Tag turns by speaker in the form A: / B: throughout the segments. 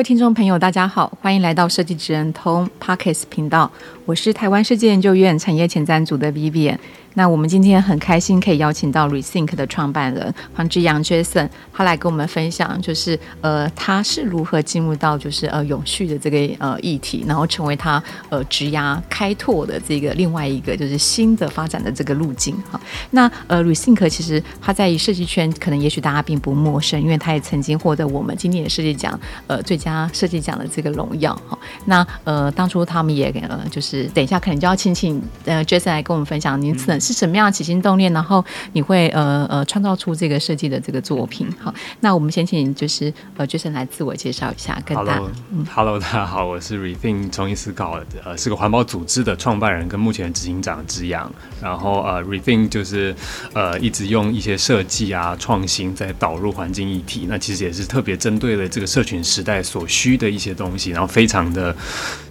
A: 位听众朋友，大家好，欢迎来到设计职人通 Parkes 频道，我是台湾设计研究院产业前瞻组的 Vivian。那我们今天很开心可以邀请到 Rethink 的创办人黄之阳 Jason，他来跟我们分享，就是呃他是如何进入到就是呃永续的这个呃议题，然后成为他呃职涯开拓的这个另外一个就是新的发展的这个路径哈。那呃 Rethink 其实他在设计圈可能也许大家并不陌生，因为他也曾经获得我们今年的设计奖呃最佳设计奖的这个荣耀哈。那呃当初他们也呃就是等一下可能就要请请呃 Jason 来跟我们分享您是。是什么样的起心动念，然后你会呃呃创造出这个设计的这个作品？好，那我们先请就是呃 Jason 来自我介绍一下，跟大家。
B: Hello，大家好，我是 Rethink 重新思考，呃，是个环保组织的创办人跟目前的执行长之阳。然后呃，Rethink 就是呃一直用一些设计啊创新在导入环境议题，那其实也是特别针对了这个社群时代所需的一些东西，然后非常的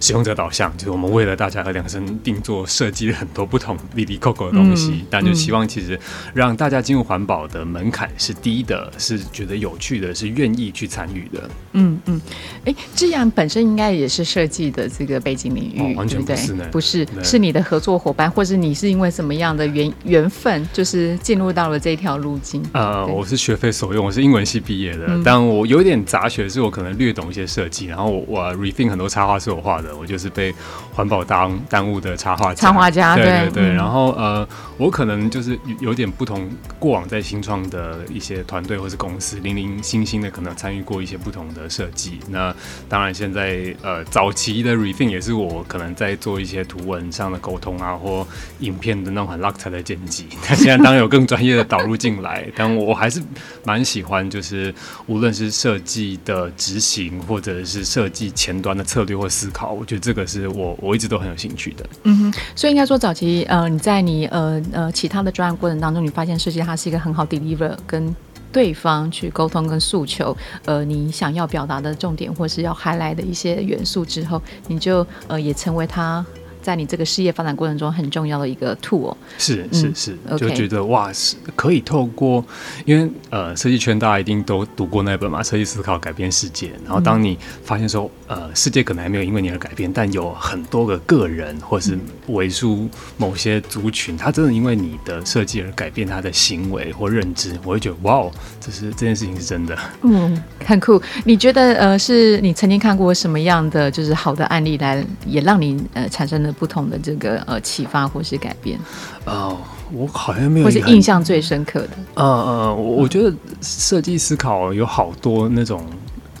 B: 使用者导向，就是我们为了大家而量身定做设计了很多不同 哩哩扣扣的东西。嗯但就希望其实让大家进入环保的门槛是低的，是觉得有趣的，是愿意去参与的。
A: 嗯嗯，哎、欸，之阳本身应该也是设计的这个背景领域，
B: 哦、完全不是呢，
A: 不是，是你的合作伙伴，或是你是因为什么样的缘缘分，就是进入到了这条路径？
B: 呃，我是学非所用，我是英文系毕业的，嗯、但我有点杂学，是我可能略懂一些设计，然后我，我 Rethink 很多插画是我画的，我就是被环保耽耽误的插画
A: 插画家，对对
B: 对，嗯、然后呃。我可能就是有点不同，过往在新创的一些团队或是公司，零零星星的可能参与过一些不同的设计。那当然，现在呃早期的 Rethink 也是我可能在做一些图文上的沟通啊，或影片的那种很 luxe 的剪辑。那现在当然有更专业的导入进来，但我还是蛮喜欢，就是无论是设计的执行，或者是设计前端的策略或思考，我觉得这个是我我一直都很有兴趣的。
A: 嗯哼，所以应该说早期呃你在你呃。呃呃，其他的专案过程当中，你发现设计它是一个很好 deliver 跟对方去沟通跟诉求，呃，你想要表达的重点或是要 highlight 的一些元素之后，你就呃也成为他。在你这个事业发展过程中很重要的一个 tool，
B: 是是是，嗯、就觉得哇，是可以透过，因为呃，设计圈大家一定都读过那本嘛，《设计思考改变世界》。然后当你发现说，呃，世界可能还没有因为你而改变，但有很多个个人或是为数某些族群，他真的因为你的设计而改变他的行为或认知，我会觉得哇哦，这是这件事情是真的。
A: 嗯，很酷。你觉得呃，是你曾经看过什么样的就是好的案例来也让你呃产生了？不同的这个呃启发或是改变，
B: 哦，我好像没有，
A: 或是印象最深刻的，
B: 呃呃，我我觉得设计思考有好多那种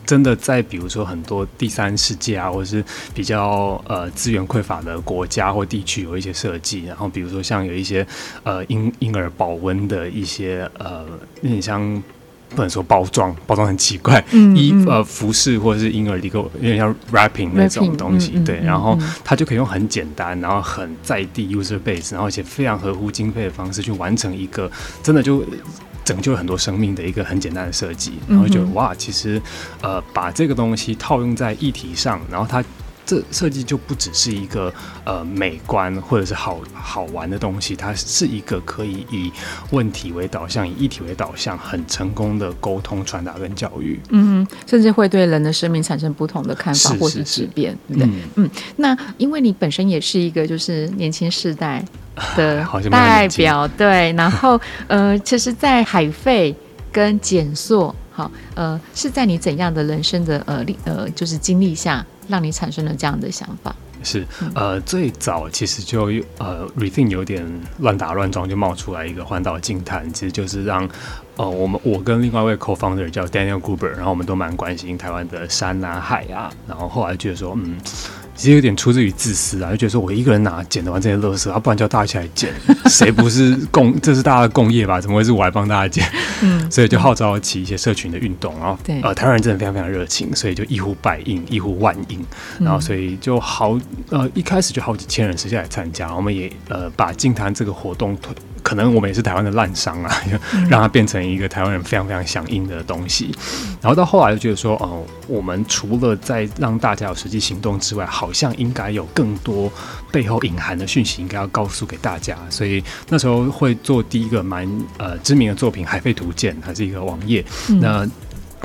B: 真的在，比如说很多第三世界啊，或者是比较呃资源匮乏的国家或地区有一些设计，然后比如说像有一些呃婴婴儿保温的一些呃，有点像。不能说包装，包装很奇怪，衣呃服饰或者是婴儿的一个有点像 wrapping 那种东西，嗯嗯、对，然后它就可以用很简单，然后很在地 user base，然后而且非常合乎经费的方式去完成一个真的就拯救了很多生命的一个很简单的设计，然后就哇，其实呃把这个东西套用在议题上，然后它。这设计就不只是一个呃美观或者是好好玩的东西，它是一个可以以问题为导向、以议题为导向，很成功的沟通、传达跟教育。
A: 嗯，甚至会对人的生命产生不同的看法或是质变。对，嗯，嗯，那因为你本身也是一个就是年轻世代 的代表，对，然后呃，其实，在海费跟减塑，好，呃，是在你怎样的人生的呃历呃就是经历下？让你产生了这样的想法。
B: 是呃，最早其实就呃，Rethink 有点乱打乱撞，就冒出来一个环岛净坛，其实就是让呃，我们我跟另外一位 co-founder 叫 Daniel Gruber，然后我们都蛮关心台湾的山啊海啊，然后后来觉得说，嗯，其实有点出自于自私啊，就觉得说我一个人拿捡得完这些垃圾，啊，不然叫大家一起来捡，谁不是共？这是大家的共业吧？怎么会是我来帮大家捡？嗯，所以就号召起一些社群的运动，然后对呃，台湾人真的非常非常热情，所以就一呼百应，一呼万应，然后所以就好呃一开始就好几千人直接来参加，我们也呃把净滩这个活动推。可能我们也是台湾的烂商啊，让它变成一个台湾人非常非常响应的东西。然后到后来就觉得说，哦，我们除了在让大家有实际行动之外，好像应该有更多背后隐含的讯息，应该要告诉给大家。所以那时候会做第一个蛮呃知名的作品《海废图鉴》，它是一个网页。那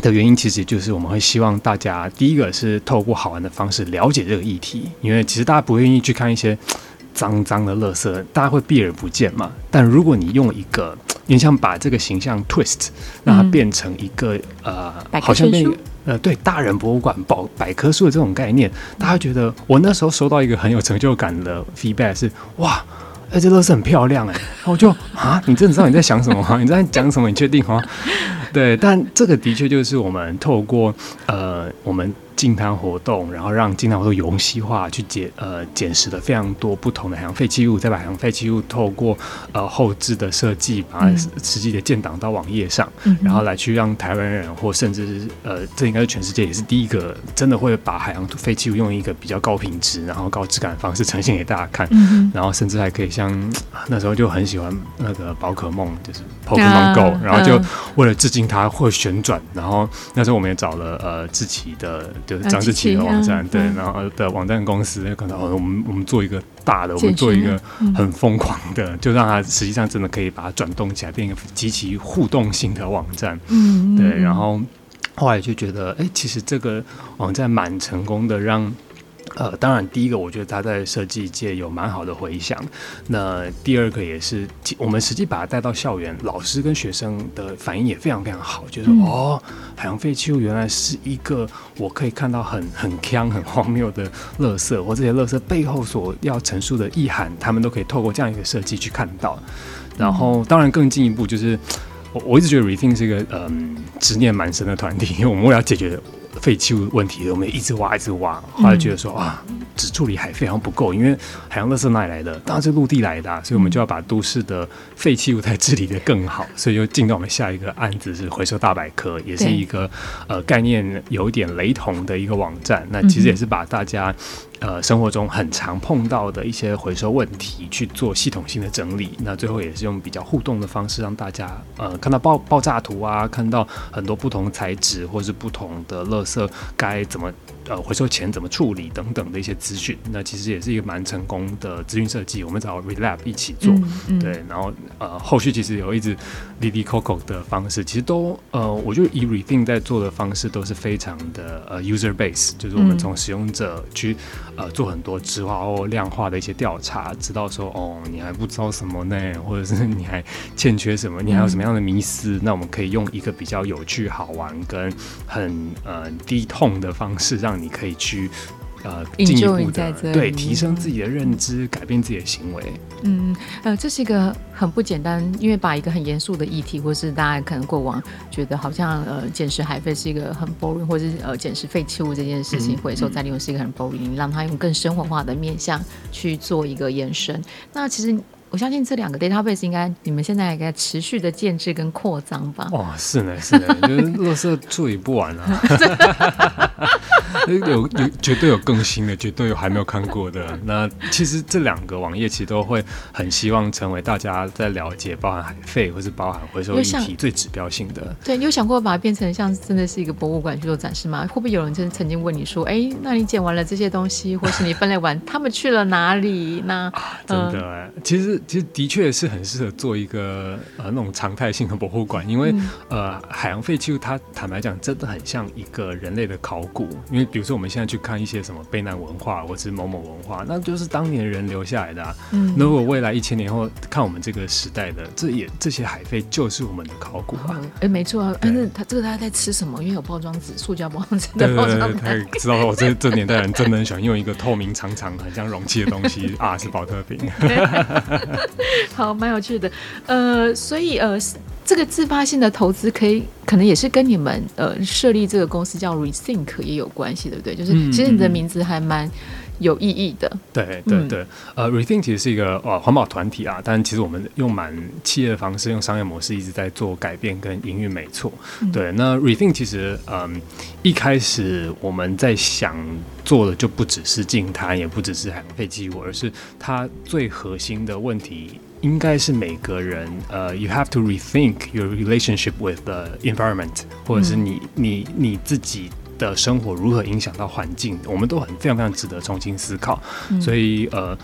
B: 的原因其实就是我们会希望大家第一个是透过好玩的方式了解这个议题，因为其实大家不愿意去看一些。脏脏的垃圾，大家会避而不见嘛。但如果你用一个，你想把这个形象 twist，让它变成一个、嗯、呃，好像变呃，对，大人博物馆保百科书的这种概念，大家觉得我那时候收到一个很有成就感的 feedback 是哇，哎，这垃圾很漂亮哎，然后我就啊，你真的知道你在想什么吗？你在讲什么？你确定吗？对，但这个的确就是我们透过呃，我们。净滩活动，然后让净滩活动游戏化，去捡呃捡拾了非常多不同的海洋废弃物，再把海洋废弃物透过呃后置的设计，把它实际的建档到网页上，嗯、然后来去让台湾人或甚至是呃这应该是全世界也是第一个真的会把海洋废弃物用一个比较高品质然后高质感的方式呈现给大家看，嗯、然后甚至还可以像 那时候就很喜欢那个宝可梦，就是 Pokemon Go，、啊、然后就为了致敬它会旋转，然后那时候我们也找了呃志祺的。就是张志奇的网站，啊、对，然后的网站公司可能我们我们做一个大的，我们做一个很疯狂的，嗯、就让它实际上真的可以把它转动起来，变一个极其互动性的网站。嗯，对，然后后来就觉得，哎、欸，其实这个网站蛮成功的，让。呃，当然，第一个我觉得他在设计界有蛮好的回响。那第二个也是，我们实际把它带到校园，老师跟学生的反应也非常非常好，就是、嗯、哦，海洋废弃物原来是一个我可以看到很很锵、很荒谬的垃圾，或这些垃圾背后所要陈述的意涵，他们都可以透过这样一个设计去看到。然后，当然更进一步就是，我我一直觉得 Rethink 是一个嗯执念蛮深的团体，因 为我们为了解决。废弃物问题，我们一直挖，一直挖，后来觉得说啊，只处理海废好像不够，因为海洋垃圾哪里来的？当然是陆地来的，啊，所以我们就要把都市的废弃物再治理的更好，所以就进到我们下一个案子是回收大百科，也是一个呃概念有一点雷同的一个网站。那其实也是把大家。呃，生活中很常碰到的一些回收问题去做系统性的整理，那最后也是用比较互动的方式让大家呃看到爆爆炸图啊，看到很多不同材质或是不同的垃圾该怎么。呃，回收前怎么处理等等的一些资讯，那其实也是一个蛮成功的资讯设计。我们找 Relab 一起做，嗯嗯、对，然后呃，后续其实有一直 Lily Coco 的方式，其实都呃，我觉得以 Rethink 在做的方式都是非常的呃 user base，就是我们从使用者去呃做很多质化或量化的一些调查，知道说哦，你还不知道什么呢，或者是你还欠缺什么，你还有什么样的迷思，嗯、那我们可以用一个比较有趣、好玩跟很呃低痛的方式让。你可以去呃进一步的对提升自己的认知，改变自己的行为。
A: 嗯呃，这是一个很不简单，因为把一个很严肃的议题，或是大家可能过往觉得好像呃捡拾海费是一个很 boring，或者是呃捡拾废弃物这件事情，回收再利用是一个很 boring，让它用更生活化的面向去做一个延伸。那其实。我相信这两个 database 应该你们现在应该持续的建制跟扩张吧？
B: 哦，是呢，是呢，就是垃圾处理不完啊，有有绝对有更新的，绝对有还没有看过的。那其实这两个网页其实都会很希望成为大家在了解包含海废或是包含回收议题最指标性的。
A: 对，你有想过把它变成像真的是一个博物馆去做展示吗？会不会有人真曾经问你说，哎，那你捡完了这些东西，或是你分类完，他们去了哪里？那、
B: 啊、真的、呃，其实。其实的确是很适合做一个呃那种常态性的博物馆，因为、嗯、呃海洋废弃物它坦白讲真的很像一个人类的考古，因为比如说我们现在去看一些什么卑南文化或者是某某文化，那就是当年人留下来的、啊。嗯，如果未来一千年后看我们这个时代的，这也这些海废就是我们的考古啊。
A: 哎、嗯，没错啊，但是他这个他在吃什么？因为有包装纸，塑胶 包装纸的包装纸。
B: 他知道我这这年代人真的很喜欢用一个透明长长很像容器的东西啊，是保特瓶。
A: 好，蛮有趣的，呃，所以呃，这个自发性的投资可以，可能也是跟你们呃设立这个公司叫 Rethink 也有关系，对不对？就是其实你的名字还蛮有意义的。
B: 对对对，呃，Rethink 其实是一个呃环保团体啊，但其实我们用蛮企业的方式，用商业模式一直在做改变跟营运，没错。对，那 Rethink 其实嗯，一开始我们在想做的就不只是净滩，也不只是海洋废弃物，而是它最核心的问题。应该是每个人，呃、uh,，you have to rethink your relationship with the environment，或者是你你你自己的生活如何影响到环境，我们都很非常非常值得重新思考。嗯、所以，呃，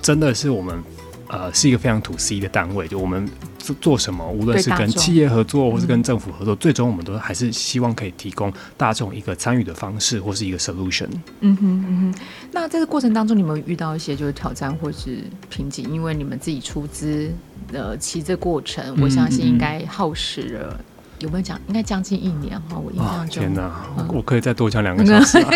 B: 真的是我们。呃，是一个非常 to C 的单位，就我们做做什么，无论是跟企业合作，或是跟政府合作，最终我们都还是希望可以提供大众一个参与的方式，或是一个 solution。
A: 嗯哼嗯哼。那在这个过程当中，你们遇到一些就是挑战或是瓶颈？因为你们自己出资呃，其实这过程，我相信应该耗时了。有没有讲？应该将近一年哈，我印象中。
B: 天哪，嗯、我可以再多讲两个小时吗？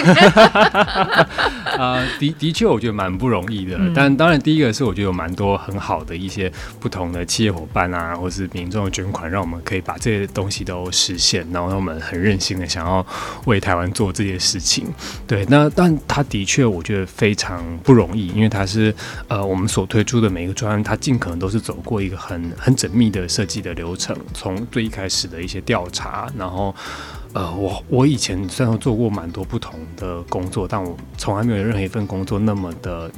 B: 啊、呃，的的确，我觉得蛮不容易的。嗯、但当然，第一个是我觉得有蛮多很好的一些不同的企业伙伴啊，或是民众的捐款，让我们可以把这些东西都实现。然后，让我们很任性的想要为台湾做这些事情。对，那但他的确，我觉得非常不容易，因为他是呃，我们所推出的每一个专案，他尽可能都是走过一个很很缜密的设计的流程，从最一开始的一些。些调查，然后，呃，我我以前虽然做过蛮多不同的工作，但我从来没有任何一份工作那么的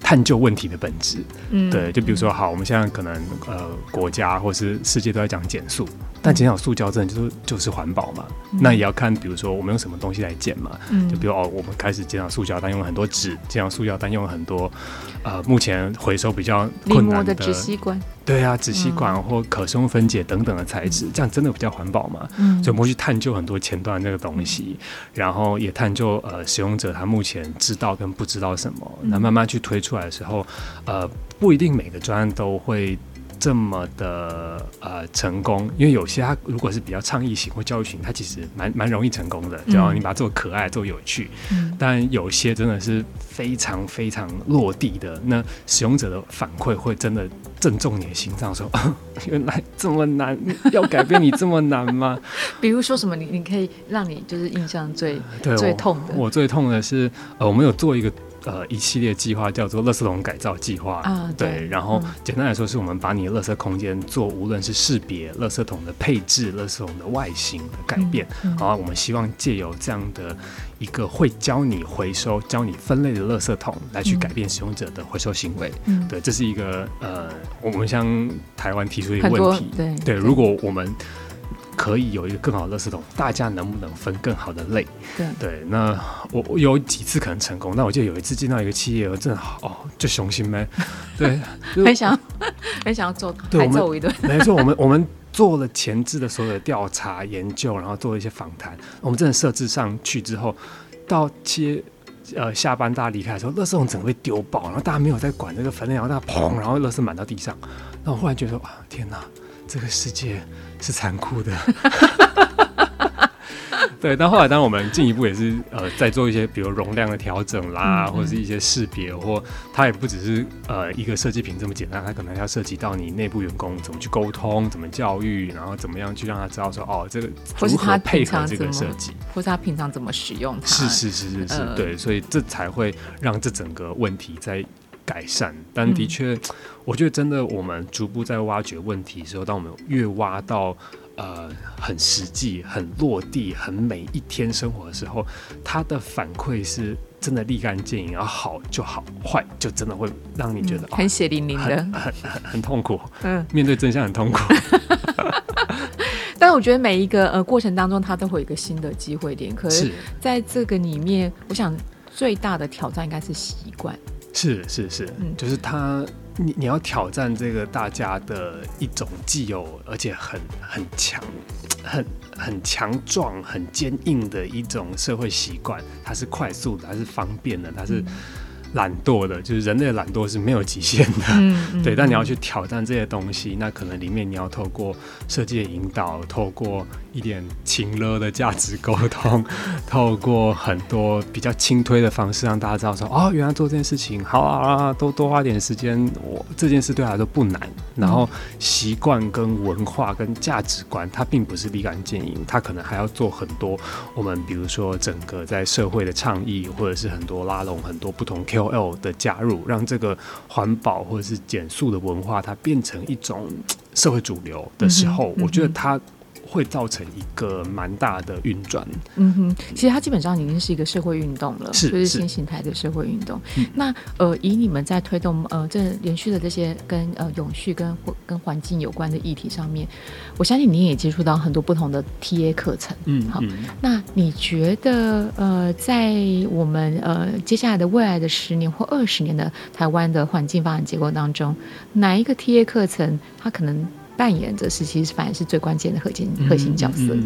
B: 探究问题的本质。嗯，对，就比如说，好，我们现在可能呃，国家或是世界都在讲减塑，但减少塑胶真的就是就是环保嘛？嗯、那也要看，比如说我们用什么东西来减嘛？嗯，就比如哦，我们开始减少塑胶，但用了很多纸；减少塑胶，但用了很多呃，目前回收比较困难的
A: 纸吸管。
B: 对啊，纸吸管或可生物分解等等的材质，嗯、这样真的比较环保嘛？嗯，所以我们会去探究很多前端那个东西，嗯、然后也探究呃使用者他目前知道跟不知道什么，那、嗯、慢慢去推出来的时候，呃，不一定每个专案都会。这么的呃成功，因为有些它如果是比较倡议型或教育型，它其实蛮蛮容易成功的，只要你把它做可爱、做有趣。嗯。但有些真的是非常非常落地的，那使用者的反馈会真的正中你的心脏，说 原来这么难，要改变你这么难吗？
A: 比如说什么？你你可以让你就是印象最
B: 对
A: 最痛的
B: 我。我最痛的是呃，我们有做一个。呃，一系列计划叫做“垃圾桶改造计划”啊，对。对，然后简单来说，是我们把你的垃圾空间做，无论是识别垃圾桶的配置、垃圾桶的外形的改变。嗯嗯、好，我们希望借由这样的一个会教你回收、教你分类的垃圾桶，来去改变使用者的回收行为。嗯，对，这是一个呃，我们向台湾提出一个问题。对对，如果我们可以有一个更好的垃圾桶，大家能不能分更好的类？对对，那我我有几次可能成功，那我记得有一次进到一个企业，我真的好哦，就雄心呗，对，
A: 很想很想要做，对，还揍一顿。
B: 没错，我们我们做了前置的所有的调查研究，然后做了一些访谈。我们真的设置上去之后，到企业呃下班大家离开的时候，垃圾桶整个被丢爆，然后大家没有在管这个分类，然后大家砰，然后垃圾满到地上。那我忽然觉得哇，天哪！这个世界是残酷的，对。但后来，当然我们进一步也是呃，在做一些比如容量的调整啦，嗯、或者是一些识别，或它也不只是呃一个设计品这么简单，它可能要涉及到你内部员工怎么去沟通，怎么教育，然后怎么样去让他知道说哦，这个如何配合这个设计，
A: 或是他平常怎么使用它。
B: 是是是是是，呃、对，所以这才会让这整个问题在。改善，但的确，嗯、我觉得真的，我们逐步在挖掘问题的时候，当我们越挖到呃很实际、很落地、很每一天生活的时候，它的反馈是真的立竿见影，然后好就好，坏就真的会让你觉得、
A: 嗯、很血淋淋的，
B: 很很很，很痛苦。嗯，面对真相很痛苦。
A: 但我觉得每一个呃过程当中，它都会有一个新的机会点。可是在这个里面，我想最大的挑战应该是习惯。
B: 是是是，嗯，就是他，你你要挑战这个大家的一种既有而且很很强、很很强壮、很坚硬的一种社会习惯，它是快速的，它是方便的，它是懒惰的，就是人类的懒惰是没有极限的，
A: 嗯嗯、
B: 对。但你要去挑战这些东西，那可能里面你要透过设计的引导，透过一点情勒的价值沟通，透过很多比较轻推的方式，让大家知道说，哦，原来做这件事情好啊，多多花点时间，我这件事对他来说不难。然后习惯跟文化跟价值观，它并不是立竿见影，它可能还要做很多。我们比如说整个在社会的倡议，或者是很多拉拢很多不同 KOL 的加入，让这个环保或者是减速的文化，它变成一种社会主流的时候，嗯嗯、我觉得它。会造成一个蛮大的运转。
A: 嗯哼，其实它基本上已经是一个社会运动了，
B: 是
A: 就是新形态的社会运动。是那呃，以你们在推动呃这连续的这些跟呃永续跟跟环境有关的议题上面，我相信你也接触到很多不同的 TA 课程。嗯，好。那你觉得呃，在我们呃接下来的未来的十年或二十年的台湾的环境发展结构当中，哪一个 TA 课程它可能？扮演着是，其实反而是最关键的核心核心角色。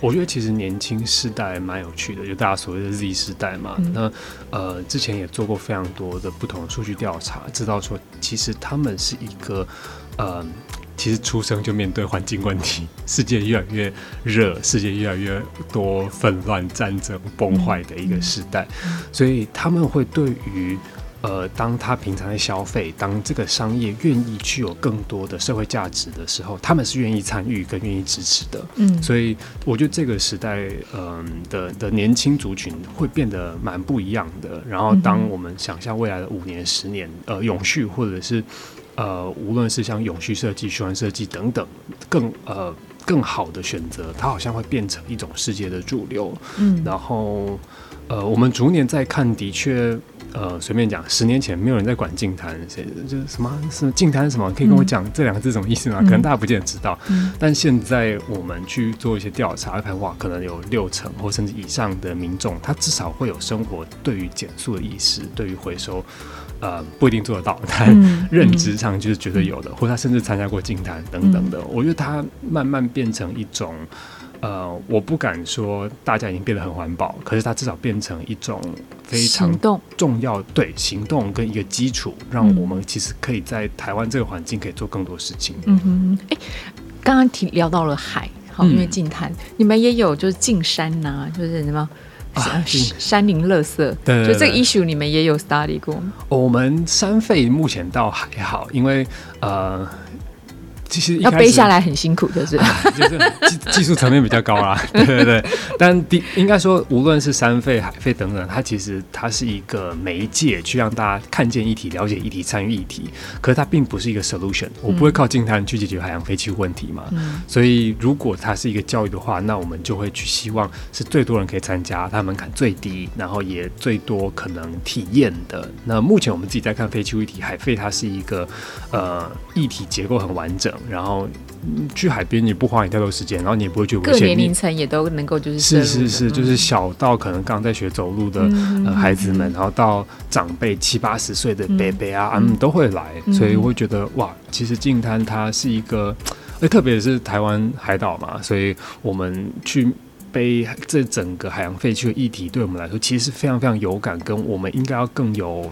B: 我觉得其实年轻世代蛮有趣的，就大家所谓的 Z 世代嘛。嗯、那呃，之前也做过非常多的不同的数据调查，知道说其实他们是一个呃，其实出生就面对环境问题，世界越来越热，世界越来越多纷乱、战争、崩坏的一个时代，所以他们会对于。呃，当他平常在消费，当这个商业愿意具有更多的社会价值的时候，他们是愿意参与跟愿意支持的。嗯，所以我觉得这个时代，嗯、呃、的的年轻族群会变得蛮不一样的。然后，当我们想象未来的五年、十年，呃，永续或者是呃，无论是像永续设计、循环设计等等，更呃更好的选择，它好像会变成一种世界的主流。嗯，然后呃，我们逐年在看，的确。呃，随便讲，十年前没有人在管净滩，谁就是什么是净滩什么，可以跟我讲这两个字什么意思吗？嗯、可能大家不见得知道。嗯、但现在我们去做一些调查，看哇，可能有六成或甚至以上的民众，他至少会有生活对于减速的意识，对于回收，呃，不一定做得到，但 认知上就是绝对有的，嗯、或他甚至参加过净滩等等的。嗯、我觉得他慢慢变成一种。呃，我不敢说大家已经变得很环保，可是它至少变成一种非常重要，对行动跟一个基础，让我们其实可以在台湾这个环境可以做更多事情。嗯哼，
A: 哎，刚刚提聊到了海，好，因为近滩，嗯、你们也有就是近山呐、啊，就是什么啊，山林垃圾，对，就这个 issue 你们也有 study 过。
B: 我们山废目前倒还好，因为呃。其实
A: 要背下来很辛苦，就是
B: 就是技 技术层面比较高啦，对对对。但第应该说，无论是山费、海费等等，它其实它是一个媒介，去让大家看见议题、了解议题、参与议题。可是它并不是一个 solution，我不会靠净滩去解决海洋废弃问题嘛。嗯、所以如果它是一个教育的话，那我们就会去希望是最多人可以参加，它门槛最低，然后也最多可能体验的。那目前我们自己在看废弃物议题，海废它是一个呃议题结构很完整。然后去海边，你不花你太多时间，然后你也不会觉得危险。
A: 各年龄层也都能够就是
B: 是是是，就是小到可能刚在学走路的、呃、孩子们，然后到长辈七八十岁的伯伯啊，他嗯，都会来。所以我会觉得哇，其实净滩它是一个，特别是台湾海岛嘛，所以我们去背这整个海洋废弃的议题，对我们来说其实是非常非常有感，跟我们应该要更有。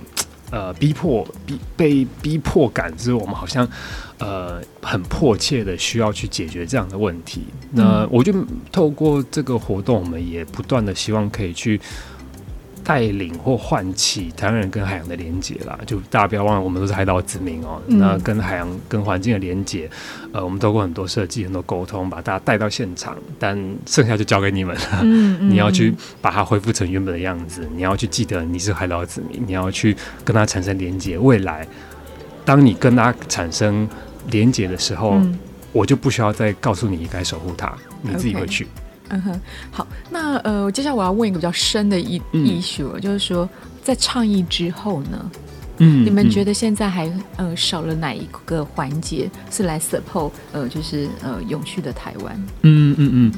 B: 呃，逼迫逼被逼迫感，就是我们好像呃很迫切的需要去解决这样的问题。那我就透过这个活动，我们也不断的希望可以去。带领或唤起台湾人跟海洋的连接啦，就大家不要忘了，我们都是海岛子民哦。嗯、那跟海洋、跟环境的连接，呃，我们透过很多设计、很多沟通，把大家带到现场，但剩下就交给你们了。嗯 嗯、你要去把它恢复成原本的样子，你要去记得你是海岛子民，你要去跟它产生连接。未来，当你跟它产生连接的时候，嗯、我就不需要再告诉你应该守护它，你自己会去。Okay.
A: 嗯哼，好，那呃，接下来我要问一个比较深的一 issue，、嗯、就是说，在倡议之后呢，嗯，你们觉得现在还呃少了哪一个环节是来 support 呃，就是呃永续的台湾？
B: 嗯嗯嗯，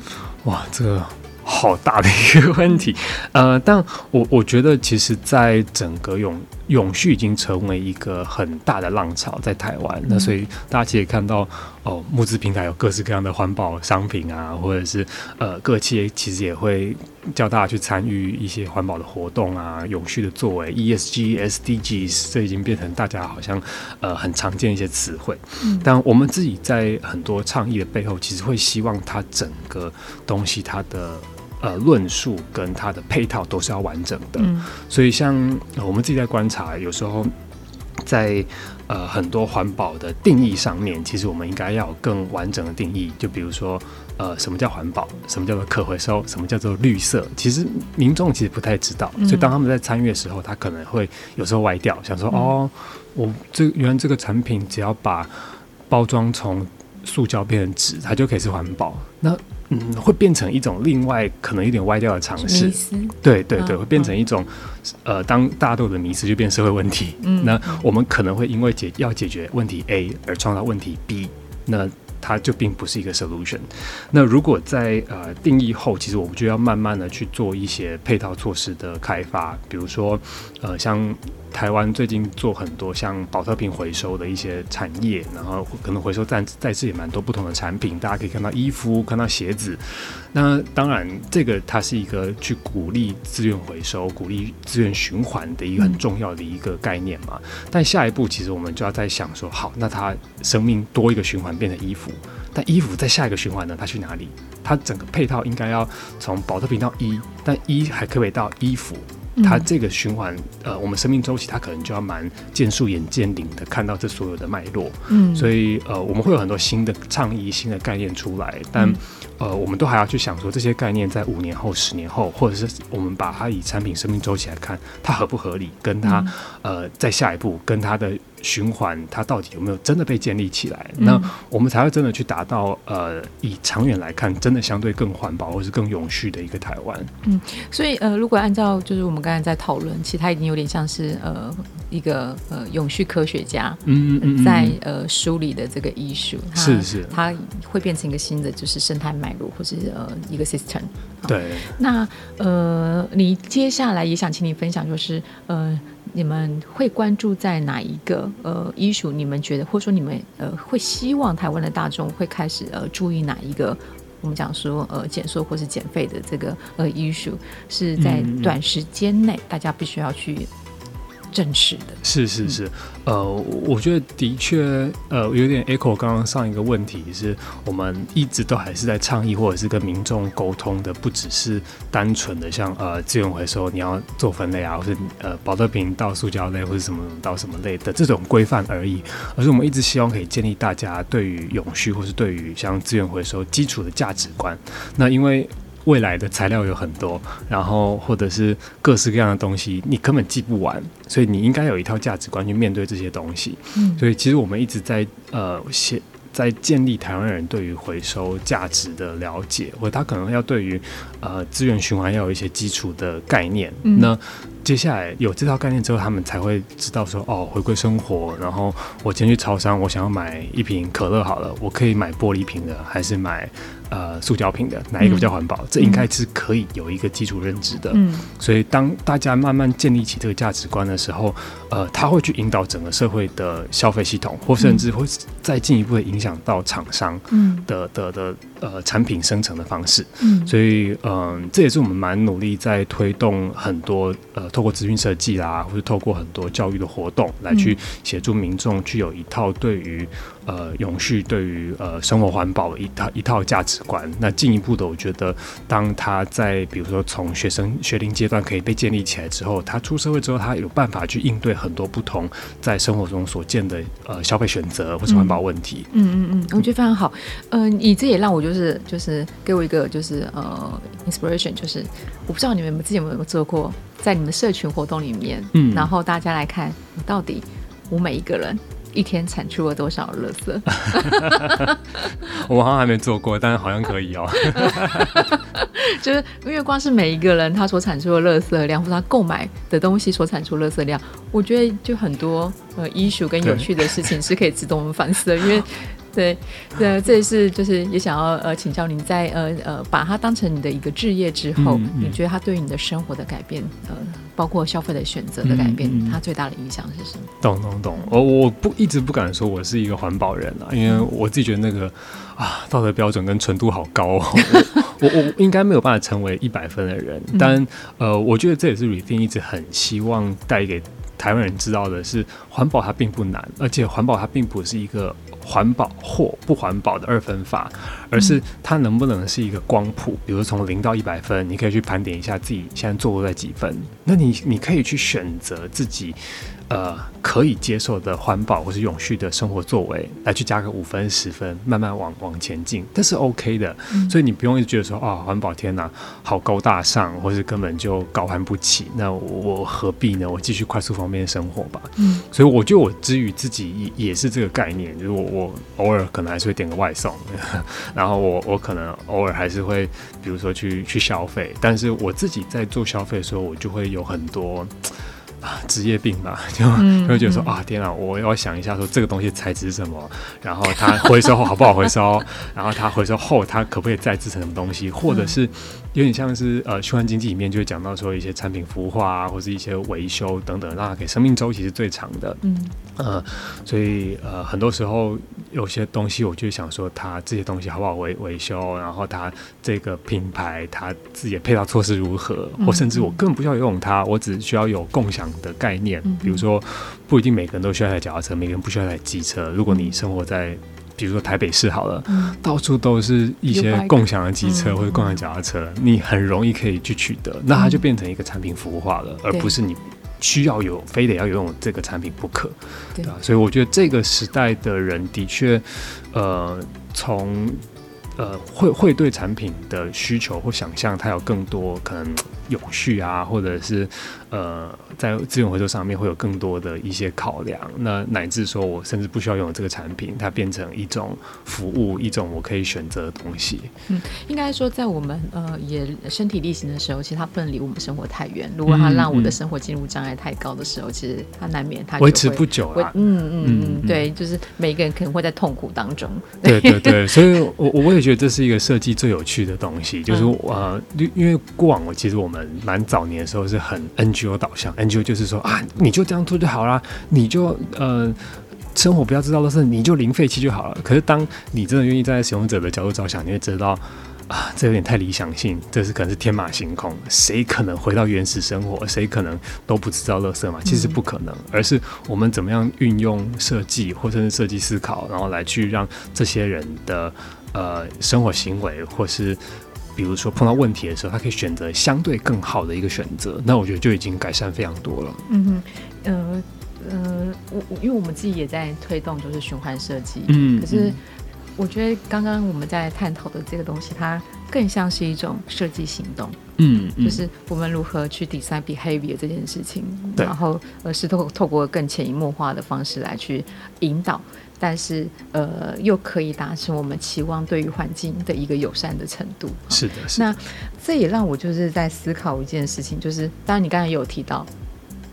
B: 哇，这个好大的一个问题。呃，但我我觉得，其实，在整个永永续已经成为一个很大的浪潮，在台湾。那所以大家其实看到哦，募资平台有各式各样的环保商品啊，或者是呃，各企业其实也会叫大家去参与一些环保的活动啊，永续的作为 ESG、SDGs，这已经变成大家好像呃很常见一些词汇。嗯，但我们自己在很多倡议的背后，其实会希望它整个东西它的。呃，论述跟它的配套都是要完整的，嗯、所以像、呃、我们自己在观察，有时候在呃很多环保的定义上面，其实我们应该要有更完整的定义。就比如说，呃，什么叫环保？什么叫做可回收？什么叫做绿色？其实民众其实不太知道，嗯、所以当他们在参与的时候，他可能会有时候歪掉，想说、嗯、哦，我这原来这个产品只要把包装从塑胶变成纸，它就可以是环保。那嗯，会变成一种另外可能有点歪掉的尝试，对对对，会变成一种，呃，当大家都的迷失就变社会问题。嗯，那我们可能会因为解要解决问题 A 而创造问题 B，那它就并不是一个 solution。那如果在呃定义后，其实我们就要慢慢的去做一些配套措施的开发，比如说呃像。台湾最近做很多像保特瓶回收的一些产业，然后可能回收再再次也蛮多不同的产品，大家可以看到衣服，看到鞋子。那当然，这个它是一个去鼓励资源回收、鼓励资源循环的一个很重要的一个概念嘛。但下一步其实我们就要在想说，好，那它生命多一个循环变成衣服，但衣服在下一个循环呢，它去哪里？它整个配套应该要从保特瓶到衣，但衣还可不可以到衣服。它这个循环，呃，我们生命周期，它可能就要蛮见树眼见林的看到这所有的脉络，嗯，所以呃，我们会有很多新的倡议、新的概念出来，但呃，我们都还要去想说，这些概念在五年后、十年后，或者是我们把它以产品生命周期来看，它合不合理，跟它呃，在下一步跟它的。循环它到底有没有真的被建立起来？嗯、那我们才会真的去达到呃，以长远来看，真的相对更环保或是更永续的一个台湾。
A: 嗯，所以呃，如果按照就是我们刚才在讨论，其实它已经有点像是呃一个呃永续科学家嗯，嗯，嗯在呃梳理的这个艺术，
B: 是是，
A: 它会变成一个新的就是生态脉络或是呃一个 system。
B: 对，
A: 那呃，你接下来也想请你分享，就是呃。你们会关注在哪一个呃 issue？你们觉得，或者说你们呃会希望台湾的大众会开始呃注意哪一个？我们讲说呃减塑或是减肥的这个呃 issue，是在短时间内大家必须要去。正式的，
B: 是是是，呃，我觉得的确，呃，有点 echo 刚刚上一个问题，是我们一直都还是在倡议或者是跟民众沟通的，不只是单纯的像呃资源回收，你要做分类啊，或是呃保特瓶到塑胶类或者什么到什么类的这种规范而已，而是我们一直希望可以建立大家对于永续或是对于像资源回收基础的价值观。那因为未来的材料有很多，然后或者是各式各样的东西，你根本记不完，所以你应该有一套价值观去面对这些东西。嗯，所以其实我们一直在呃写，在建立台湾人对于回收价值的了解，或者他可能要对于呃资源循环要有一些基础的概念。嗯，那接下来有这套概念之后，他们才会知道说哦，回归生活。然后我今天去超商，我想要买一瓶可乐，好了，我可以买玻璃瓶的，还是买？呃，塑胶瓶的哪一个比较环保？嗯、这应该是可以有一个基础认知的。嗯，所以当大家慢慢建立起这个价值观的时候，呃，他会去引导整个社会的消费系统，或甚至会再进一步的影响到厂商的的的呃产品生成的方式。嗯，所以嗯、呃，这也是我们蛮努力在推动很多呃，透过资讯设计啦，或者透过很多教育的活动来去协助民众去有一套对于。呃，永续对于呃生活环保的一套一套价值观，那进一步的，我觉得，当他在比如说从学生学龄阶段可以被建立起来之后，他出社会之后，他有办法去应对很多不同在生活中所见的呃消费选择或是环保问题。
A: 嗯嗯嗯，我觉得非常好。呃，你这也让我就是就是给我一个就是呃 inspiration，就是我不知道你们自己有没有做过，在你们社群活动里面，嗯，然后大家来看，到底我每一个人。一天产出了多少垃圾？
B: 我们好像还没做过，但是好像可以哦。
A: 就是因为光是每一个人他所产出的垃圾量，或者他购买的东西所产出的垃圾量，我觉得就很多呃，issue 跟有趣的事情是可以值得我们反思的，因为。对，呃，这也是就是也想要呃请教您在呃呃把它当成你的一个置业之后，嗯嗯、你觉得它对于你的生活的改变，呃，包括消费的选择的改变，嗯嗯、它最大的影响是什么？
B: 懂懂懂，我我不一直不敢说我是一个环保人啊，因为我自己觉得那个啊道德标准跟纯度好高哦，我我应该没有办法成为一百分的人，但呃，我觉得这也是 RETHINK 一直很希望带给。台湾人知道的是，环保它并不难，而且环保它并不是一个环保或不环保的二分法，而是它能不能是一个光谱，比如从零到一百分，你可以去盘点一下自己现在做过在几分，那你你可以去选择自己。呃，可以接受的环保或是永续的生活作为，来去加个五分、十分，慢慢往往前进，这是 OK 的。嗯、所以你不用一直觉得说啊，环保天哪，好高大上，或是根本就高攀不起。那我何必呢？我继续快速方便生活吧。嗯，所以我觉得我之于自己也也是这个概念，就是我我偶尔可能还是会点个外送，然后我我可能偶尔还是会，比如说去去消费，但是我自己在做消费的时候，我就会有很多。职业病吧，就 就会觉得说啊，天啊，我要想一下，说这个东西材质是什么，然后它回收后好不好回收，然后它回收后它可不可以再制成什么东西，或者是有点像是呃，循环经济里面就会讲到说一些产品孵化啊，或是一些维修等等，让它给生命周期是最长的。嗯，呃，所以呃，很多时候有些东西我就想说，它这些东西好不好维维修，然后它这个品牌它自己的配套措施如何，或甚至我根本不需要拥有它，我只需要有共享的概念，比如说不一定每个人都需要一台脚踏车，每个人不需要一台机车。如果你生活在，比如说台北市好了，嗯、到处都是一些共享的机车或者共享脚踏车，嗯、你很容易可以去取得，那它就变成一个产品服务化了，嗯、而不是你需要有非得要拥有这个产品不可，对啊？所以我觉得这个时代的人的确，呃，从呃会会对产品的需求或想象，它有更多可能永续啊，或者是呃。在资源回收上面会有更多的一些考量，那乃至说我甚至不需要拥有这个产品，它变成一种服务，一种我可以选择的东西。嗯，
A: 应该说在我们呃也身体力行的时候，其实它不能离我们生活太远。如果它让我的生活进入障碍太高的时候，嗯、其实它难免它维
B: 持不久啊。
A: 嗯嗯嗯，嗯对，就是每一个人可能会在痛苦当中。
B: 对对对，所以我我也觉得这是一个设计最有趣的东西，就是、嗯、呃，因为过往我其实我们蛮早年的时候是很 NGO 导向。，NGO 就是说啊，你就这样做就好了，你就呃，生活不要制造垃圾，你就零废弃就好了。可是当你真的愿意站在使用者的角度着想，你会知道啊，这有点太理想性，这是可能是天马行空。谁可能回到原始生活？谁可能都不制造垃圾嘛？其实不可能，而是我们怎么样运用设计或者是设计思考，然后来去让这些人的呃生活行为或是。比如说碰到问题的时候，他可以选择相对更好的一个选择，那我觉得就已经改善非常多了。
A: 嗯哼，呃呃，我我因为我们自己也在推动就是循环设计，
B: 嗯，
A: 可是我觉得刚刚我们在探讨的这个东西，它更像是一种设计行动，
B: 嗯，嗯
A: 就是我们如何去 design behavior 这件事情，然后呃是透透过更潜移默化的方式来去引导。但是，呃，又可以达成我们期望对于环境的一个友善的程度。
B: 是的，是的。
A: 那这也让我就是在思考一件事情，就是当然你刚才有提到，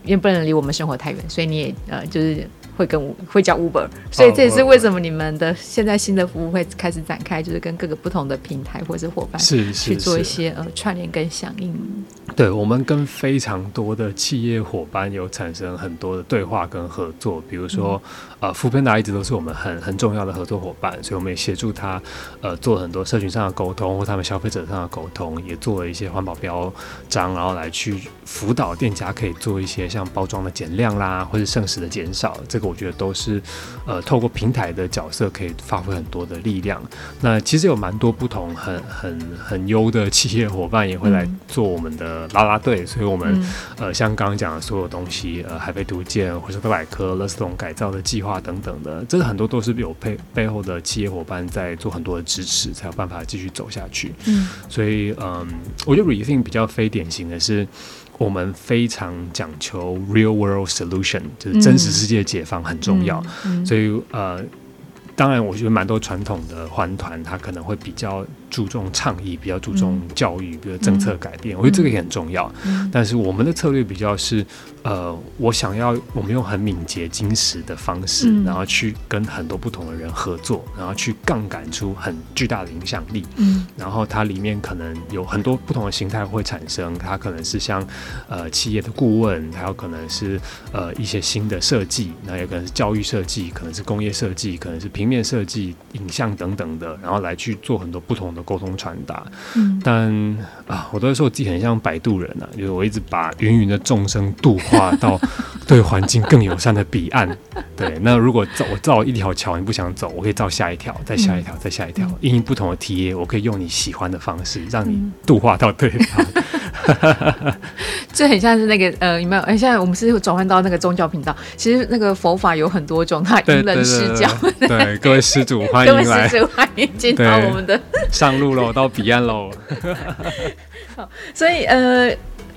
A: 因为不能离我们生活太远，所以你也呃，就是。会跟会叫 Uber，所以这也是为什么你们的现在新的服务会开始展开，就是跟各个不同的平台或者是伙伴是去做一些呃串联跟响应。
B: 对，我们跟非常多的企业伙伴有产生很多的对话跟合作，比如说、嗯、呃，foodpanda 一直都是我们很很重要的合作伙伴，所以我们也协助他呃做很多社群上的沟通或他们消费者上的沟通，也做了一些环保标章，然后来去辅导店家可以做一些像包装的减量啦，或者剩食的减少这个。我觉得都是，呃，透过平台的角色可以发挥很多的力量。那其实有蛮多不同很很很优的企业伙伴也会来做我们的拉拉队，所以我们呃，像刚刚讲的所有东西，呃，海飞图鉴、回收的百科、勒斯隆改造的计划等等的，这个很多都是有背背后的企业伙伴在做很多的支持，才有办法继续走下去。嗯，所以嗯、呃，我觉得 RETHINK 比较非典型的是。我们非常讲求 real world solution，就是真实世界解放很重要。嗯嗯、所以呃，当然，我觉得蛮多传统的环团，它可能会比较注重倡议，比较注重教育，比如政策改变，我觉得这个也很重要。但是我们的策略比较是，呃，我想要我们用很敏捷、精实的方式，然后去跟很多不同的人合作，然后去杠杆出很巨大的影响力。嗯，然后它里面可能有很多不同的形态会产生，它可能是像呃企业的顾问，还有可能是呃一些新的设计，那有可能是教育设计，可能是工业设计，可能是平面设计、影像等等的，然后来去做很多不同的沟通传达。嗯，但啊，我都会说我自己很像摆渡人啊，就是我一直把芸芸的众生度化到 对环境更友善的彼岸。对，那如果造我造一条桥，你不想走，我可以造下一条，再下一条，再下一条，因不同的体验我可以用你喜欢的方式让你度化到对方。
A: 这很像是那个呃，有没有？哎，现在我们是转换到那个宗教频道。其实那个佛法有很多种，它因人施教。
B: 对，各位施主欢迎来，
A: 各位施主欢迎进到我们的
B: 上路喽，到彼岸喽。
A: 好，所以呃。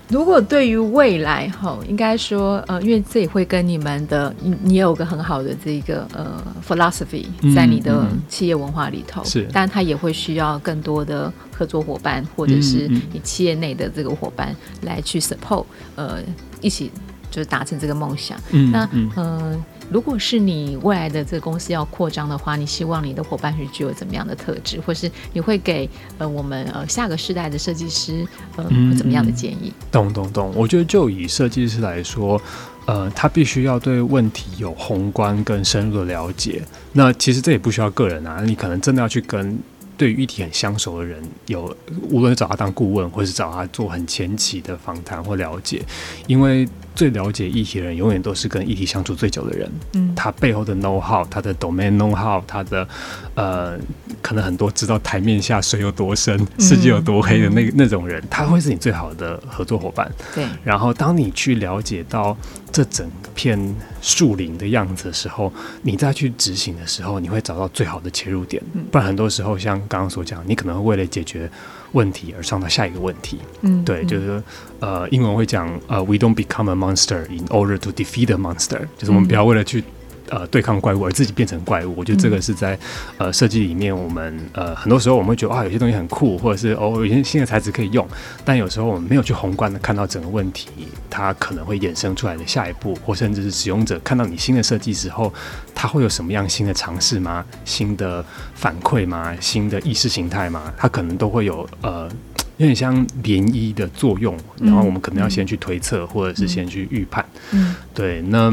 A: 如果对于未来哈，应该说呃，因为这也会跟你们的你你也有个很好的这个呃 philosophy 在你的企业文化里头，是、但它也会需要更多的合作伙伴或者是你企业内的这个伙伴来去 support 呃，一起就是达成这个梦想。嗯，那嗯。呃如果是你未来的这个公司要扩张的话，你希望你的伙伴是具有怎么样的特质，或是你会给呃我们呃下个世代的设计师呃怎么样的建议？
B: 懂懂懂，我觉得就以设计师来说，呃，他必须要对问题有宏观跟深入的了解。那其实这也不需要个人啊，你可能真的要去跟。对于议题很相熟的人，有无论是找他当顾问，或是找他做很前期的访谈或了解，因为最了解议题的人，永远都是跟议题相处最久的人。嗯，他背后的 know how，他的 domain know how，他的呃，可能很多知道台面下水有多深，世界有多黑的那、嗯、那种人，他会是你最好的合作伙伴。对，然后当你去了解到。这整片树林的样子的时候，你再去执行的时候，你会找到最好的切入点。不然很多时候，像刚刚所讲，你可能会为了解决问题而上到下一个问题。嗯，对，就是呃，英文会讲呃，We don't become a monster in order to defeat a monster，就是我们不要为了去。呃，对抗怪物而自己变成怪物，我觉得这个是在呃设计里面，我们呃很多时候我们会觉得啊，有些东西很酷，或者是哦有些新的材质可以用，但有时候我们没有去宏观的看到整个问题，它可能会衍生出来的下一步，或甚至是使用者看到你新的设计之后，他会有什么样新的尝试吗？新的反馈吗？新的意识形态吗？它可能都会有呃 有点像涟漪的作用，然后我们可能要先去推测，或者是先去预判。嗯，对，那。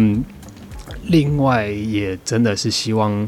B: 另外，也真的是希望，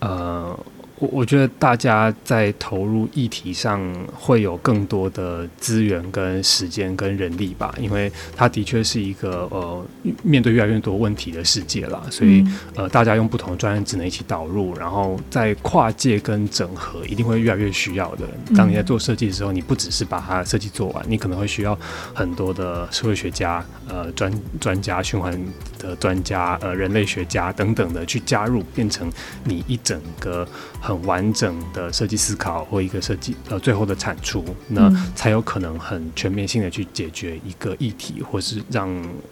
B: 呃。我我觉得大家在投入议题上会有更多的资源跟时间跟人力吧，因为它的确是一个呃面对越来越多问题的世界啦，所以呃大家用不同的专业只能一起导入，然后在跨界跟整合一定会越来越需要的。当你在做设计的时候，你不只是把它设计做完，你可能会需要很多的社会学家、呃专专家、循环的专家、呃人类学家等等的去加入，变成你一整个。很完整的设计思考或一个设计呃最后的产出，那才有可能很全面性的去解决一个议题，或是让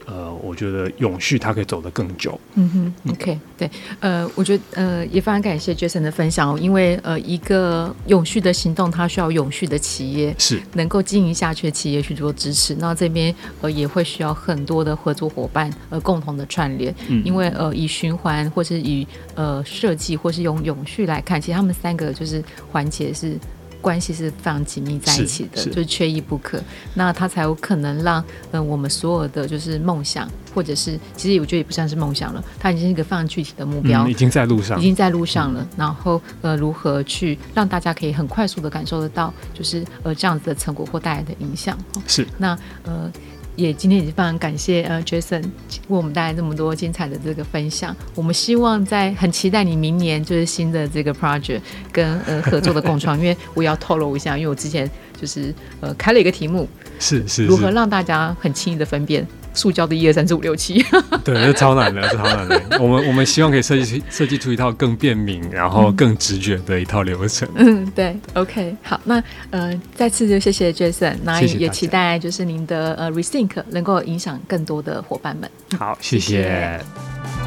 B: 呃我觉得永续它可以走得更久。嗯
A: 哼，OK，对，呃，我觉得呃也非常感谢 Jason 的分享，因为呃一个永续的行动，它需要永续的企业是能够经营下去的企业去做支持，那这边呃也会需要很多的合作伙伴呃共同的串联，嗯，因为呃以循环或是以呃设计或是用永续来看。其实他们三个就是环节是关系是非常紧密在一起的，就是缺一不可。那他才有可能让嗯我们所有的就是梦想，或者是其实我觉得也不算是梦想了，它已经是一个非常具体的目标，
B: 嗯、已经在路上，
A: 已经在路上了。嗯、然后呃如何去让大家可以很快速的感受得到，就是呃这样子的成果或带来的影响。
B: 是
A: 那呃。也今天也是非常感谢呃 Jason 为我们带来这么多精彩的这个分享。我们希望在很期待你明年就是新的这个 project 跟呃合作的共创，因为我要透露一下，因为我之前就是呃开了一个题目，
B: 是 是，是
A: 如何让大家很轻易的分辨。塑胶的一二三四五六七，
B: 对，这超难的，这超难的。我们我们希望可以设计出设计出一套更便民，然后更直觉的一套流程。
A: 嗯，对，OK，好，那呃，再次就谢谢 Jason，那也也期待就是您的呃 Rethink 能够影响更多的伙伴们。
B: 好，谢谢。谢谢。